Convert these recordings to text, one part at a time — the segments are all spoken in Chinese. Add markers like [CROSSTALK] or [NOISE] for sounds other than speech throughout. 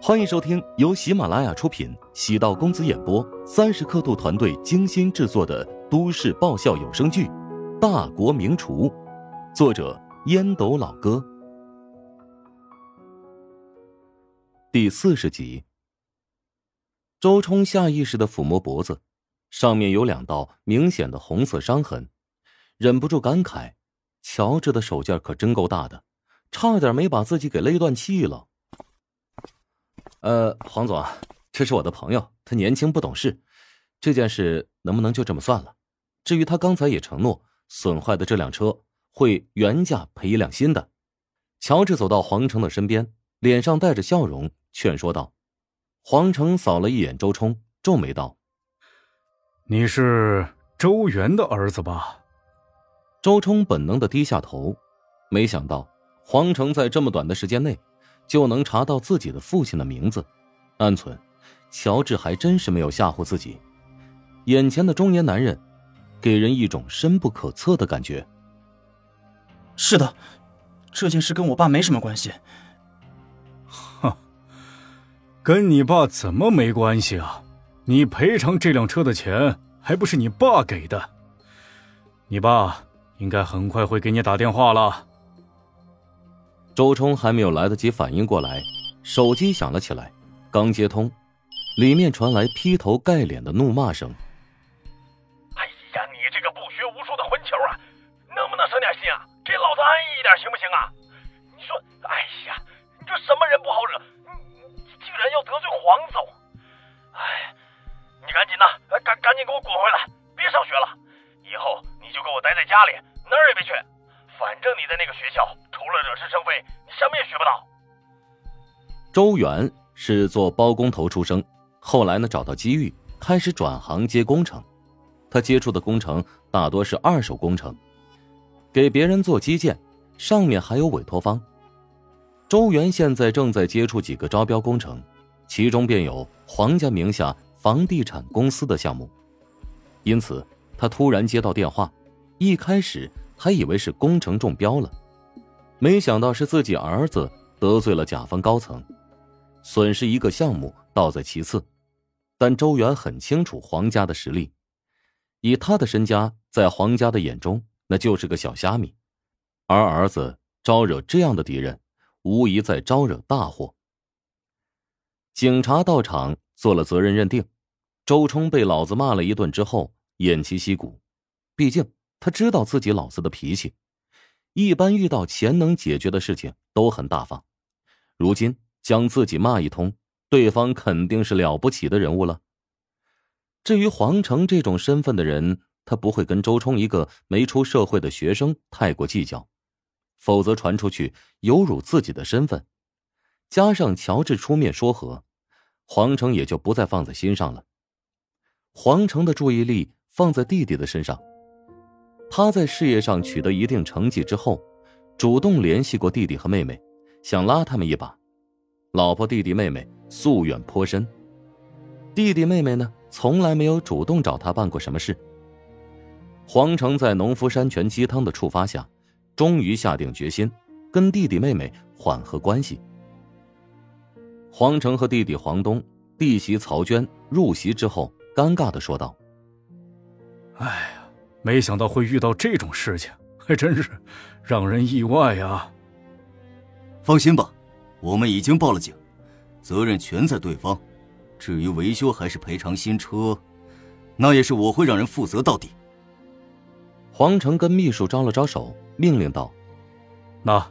欢迎收听由喜马拉雅出品、喜道公子演播、三十刻度团队精心制作的都市爆笑有声剧《大国名厨》，作者烟斗老哥，第四十集。周冲下意识的抚摸脖子，上面有两道明显的红色伤痕，忍不住感慨：乔治的手劲可真够大的，差点没把自己给勒断气了。呃，黄总，这是我的朋友，他年轻不懂事，这件事能不能就这么算了？至于他刚才也承诺，损坏的这辆车会原价赔一辆新的。乔治走到黄成的身边，脸上带着笑容，劝说道。黄成扫了一眼周冲，皱眉道：“你是周元的儿子吧？”周冲本能的低下头，没想到黄成在这么短的时间内。就能查到自己的父亲的名字，暗存，乔治还真是没有吓唬自己。眼前的中年男人，给人一种深不可测的感觉。是的，这件事跟我爸没什么关系。哼，跟你爸怎么没关系啊？你赔偿这辆车的钱还不是你爸给的？你爸应该很快会给你打电话了。周冲还没有来得及反应过来，手机响了起来。刚接通，里面传来劈头盖脸的怒骂声：“哎呀，你这个不学无术的混球啊，能不能省点心啊？给老子安逸一点行不行啊？你说，哎呀，你这什么人不好惹？你你竟然要得罪黄总！哎，你赶紧的，赶赶紧给我滚回来，别上学了。以后你就给我待在家里，哪儿也别去。反正你在那个学校。”除了惹是生非，你什么也学不到。周元是做包工头出生，后来呢找到机遇，开始转行接工程。他接触的工程大多是二手工程，给别人做基建，上面还有委托方。周元现在正在接触几个招标工程，其中便有皇家名下房地产公司的项目。因此，他突然接到电话，一开始还以为是工程中标了。没想到是自己儿子得罪了甲方高层，损失一个项目倒在其次，但周元很清楚皇家的实力，以他的身家，在皇家的眼中那就是个小虾米，而儿子招惹这样的敌人，无疑在招惹大祸。警察到场做了责任认定，周冲被老子骂了一顿之后偃旗息鼓，毕竟他知道自己老子的脾气。一般遇到钱能解决的事情都很大方，如今将自己骂一通，对方肯定是了不起的人物了。至于黄成这种身份的人，他不会跟周冲一个没出社会的学生太过计较，否则传出去有辱自己的身份。加上乔治出面说和，黄成也就不再放在心上了。黄成的注意力放在弟弟的身上。他在事业上取得一定成绩之后，主动联系过弟弟和妹妹，想拉他们一把。老婆、弟弟、妹妹夙愿颇深，弟弟妹妹呢，从来没有主动找他办过什么事。黄成在农夫山泉鸡汤的触发下，终于下定决心跟弟弟妹妹缓和关系。黄成和弟弟黄东、弟媳曹娟入席之后，尴尬的说道：“哎。”没想到会遇到这种事情，还真是让人意外呀。放心吧，我们已经报了警，责任全在对方。至于维修还是赔偿新车，那也是我会让人负责到底。黄成跟秘书招了招手，命令道：“那，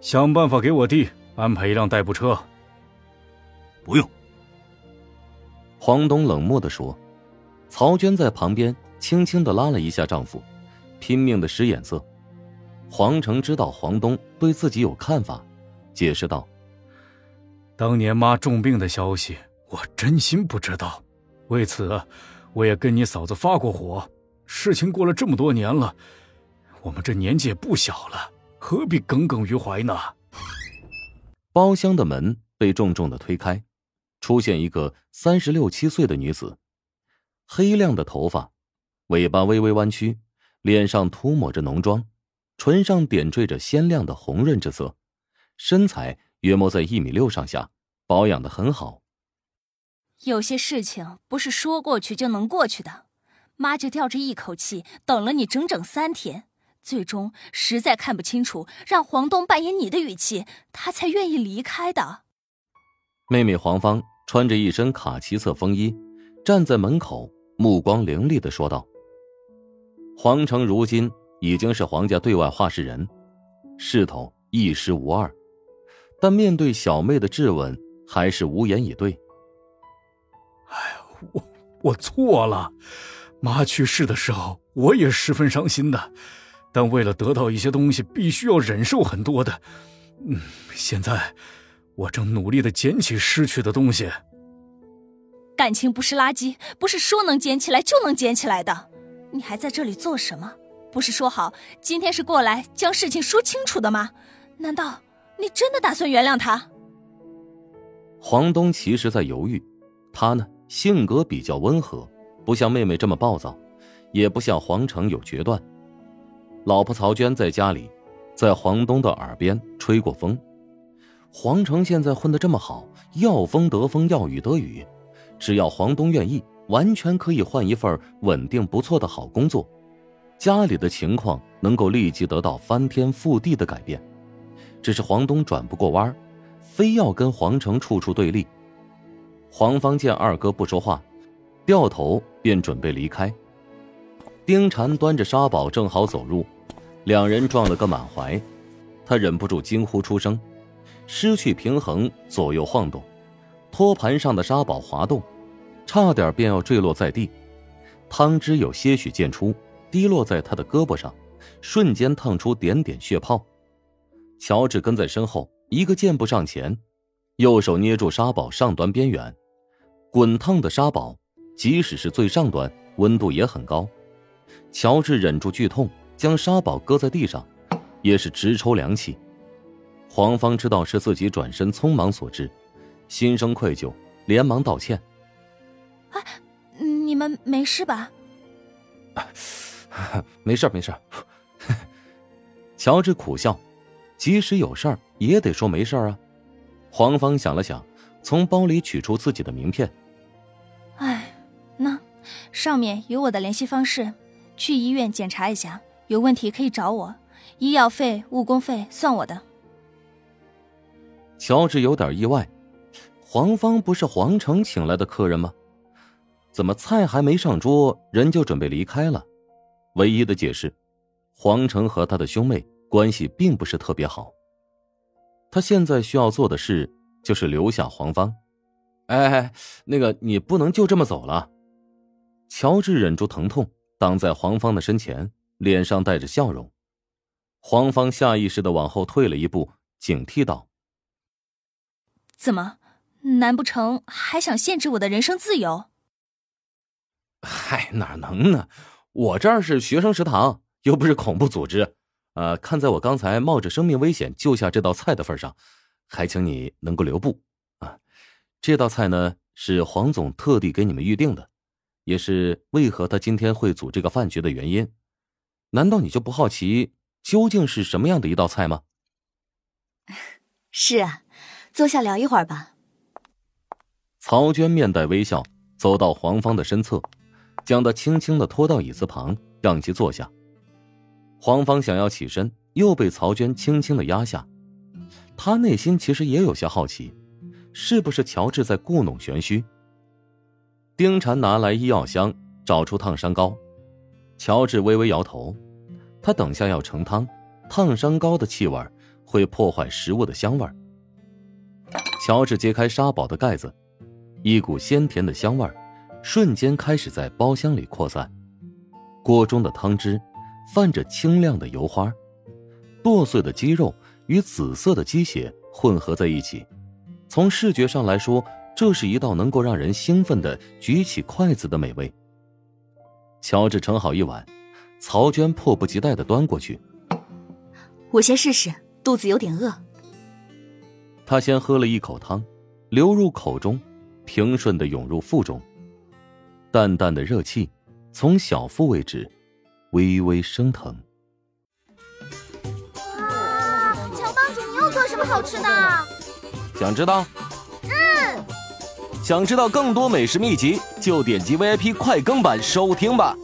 想办法给我弟安排一辆代步车。”不用。黄东冷漠的说，曹娟在旁边。轻轻的拉了一下丈夫，拼命的使眼色。黄成知道黄东对自己有看法，解释道：“当年妈重病的消息，我真心不知道。为此，我也跟你嫂子发过火。事情过了这么多年了，我们这年纪也不小了，何必耿耿于怀呢？”包厢的门被重重的推开，出现一个三十六七岁的女子，黑亮的头发。尾巴微微弯曲，脸上涂抹着浓妆，唇上点缀着鲜亮的红润之色，身材约莫在一米六上下，保养的很好。有些事情不是说过去就能过去的，妈就吊着一口气等了你整整三天，最终实在看不清楚，让黄东扮演你的语气，他才愿意离开的。妹妹黄芳穿着一身卡其色风衣，站在门口，目光凌厉的说道：“黄成如今已经是皇家对外话事人，势头一时无二，但面对小妹的质问，还是无言以对。”哎我我错了，妈去世的时候，我也十分伤心的，但为了得到一些东西，必须要忍受很多的。嗯，现在我正努力的捡起失去的东西。感情不是垃圾，不是说能捡起来就能捡起来的。你还在这里做什么？不是说好今天是过来将事情说清楚的吗？难道你真的打算原谅他？黄东其实在犹豫，他呢？性格比较温和，不像妹妹这么暴躁，也不像黄成有决断。老婆曹娟在家里，在黄东的耳边吹过风。黄成现在混得这么好，要风得风，要雨得雨，只要黄东愿意，完全可以换一份稳定不错的好工作，家里的情况能够立即得到翻天覆地的改变。只是黄东转不过弯，非要跟黄成处处对立。黄芳见二哥不说话，掉头便准备离开。丁禅端着沙宝正好走入，两人撞了个满怀，他忍不住惊呼出声，失去平衡，左右晃动，托盘上的沙宝滑动，差点便要坠落在地。汤汁有些许溅出，滴落在他的胳膊上，瞬间烫出点点血泡。乔治跟在身后，一个箭步上前，右手捏住沙堡上端边缘。滚烫的沙堡，即使是最上端，温度也很高。乔治忍住剧痛，将沙堡搁在地上，也是直抽凉气。黄芳知道是自己转身匆忙所致，心生愧疚，连忙道歉：“，你们没事吧？”“ [LAUGHS] 没事，没事。[LAUGHS] ”乔治苦笑，即使有事儿，也得说没事啊。黄芳想了想，从包里取出自己的名片。哎，那上面有我的联系方式，去医院检查一下，有问题可以找我，医药费、误工费算我的。乔治有点意外，黄芳不是皇城请来的客人吗？怎么菜还没上桌，人就准备离开了？唯一的解释，黄成和他的兄妹关系并不是特别好。他现在需要做的事就是留下黄芳。哎，那个，你不能就这么走了。乔治忍住疼痛，挡在黄芳的身前，脸上带着笑容。黄芳下意识的往后退了一步，警惕道：“怎么？难不成还想限制我的人身自由？”“嗨，哪能呢？我这儿是学生食堂，又不是恐怖组织。呃，看在我刚才冒着生命危险救下这道菜的份上，还请你能够留步啊。”这道菜呢是黄总特地给你们预定的，也是为何他今天会组这个饭局的原因。难道你就不好奇究竟是什么样的一道菜吗？[LAUGHS] 是啊，坐下聊一会儿吧。曹娟面带微笑走到黄芳的身侧，将他轻轻的拖到椅子旁，让其坐下。黄芳想要起身，又被曹娟轻轻的压下。他内心其实也有些好奇。是不是乔治在故弄玄虚？丁婵拿来医药箱，找出烫伤膏。乔治微微摇头，他等下要盛汤，烫伤膏的气味会破坏食物的香味。乔治揭开沙堡的盖子，一股鲜甜的香味瞬间开始在包厢里扩散。锅中的汤汁泛着清亮的油花，剁碎的鸡肉与紫色的鸡血混合在一起。从视觉上来说，这是一道能够让人兴奋的举起筷子的美味。乔治盛好一碗，曹娟迫不及待的端过去。我先试试，肚子有点饿。他先喝了一口汤，流入口中，平顺的涌入腹中。淡淡的热气从小腹位置微微升腾。哇，乔帮主，你又做什么好吃的？想知道？嗯。想知道更多美食秘籍，就点击 VIP 快更版收听吧。